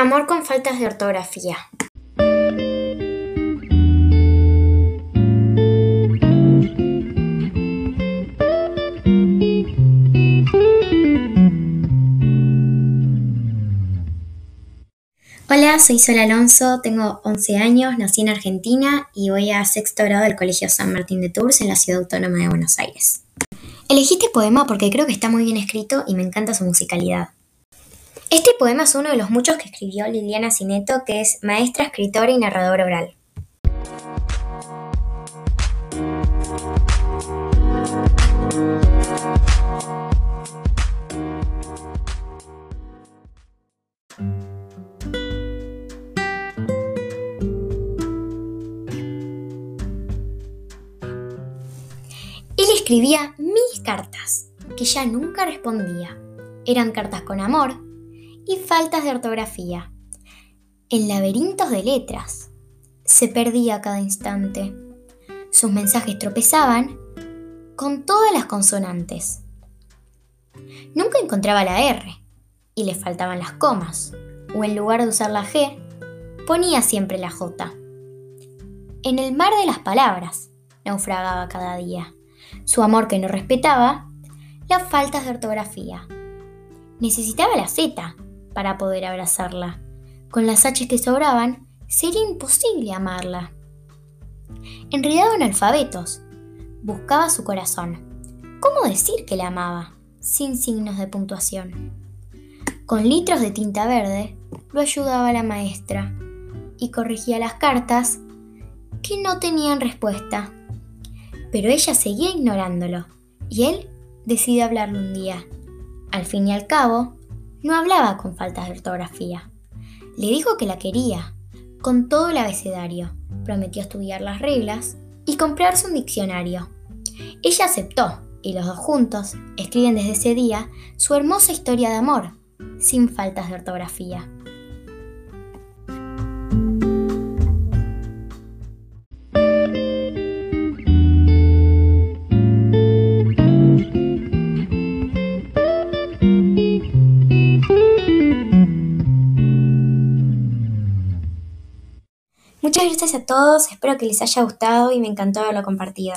Amor con faltas de ortografía. Hola, soy Sol Alonso, tengo 11 años, nací en Argentina y voy a sexto grado del Colegio San Martín de Tours en la Ciudad Autónoma de Buenos Aires. Elegí este poema porque creo que está muy bien escrito y me encanta su musicalidad. Este poema es uno de los muchos que escribió Liliana Cineto, que es maestra, escritora y narradora oral. Él escribía mil cartas, que ya nunca respondía. Eran cartas con amor, y faltas de ortografía. En laberintos de letras. Se perdía cada instante. Sus mensajes tropezaban con todas las consonantes. Nunca encontraba la R y le faltaban las comas, o en lugar de usar la G, ponía siempre la J. En el mar de las palabras naufragaba cada día. Su amor que no respetaba, las faltas de ortografía. Necesitaba la Z para poder abrazarla. Con las H que sobraban, sería imposible amarla. Enredado en alfabetos, buscaba su corazón. ¿Cómo decir que la amaba? Sin signos de puntuación. Con litros de tinta verde, lo ayudaba la maestra y corregía las cartas que no tenían respuesta. Pero ella seguía ignorándolo y él decidió hablarle un día. Al fin y al cabo, no hablaba con faltas de ortografía. Le dijo que la quería, con todo el abecedario. Prometió estudiar las reglas y comprarse un diccionario. Ella aceptó y los dos juntos escriben desde ese día su hermosa historia de amor, sin faltas de ortografía. Muchas gracias a todos, espero que les haya gustado y me encantó haberlo compartido.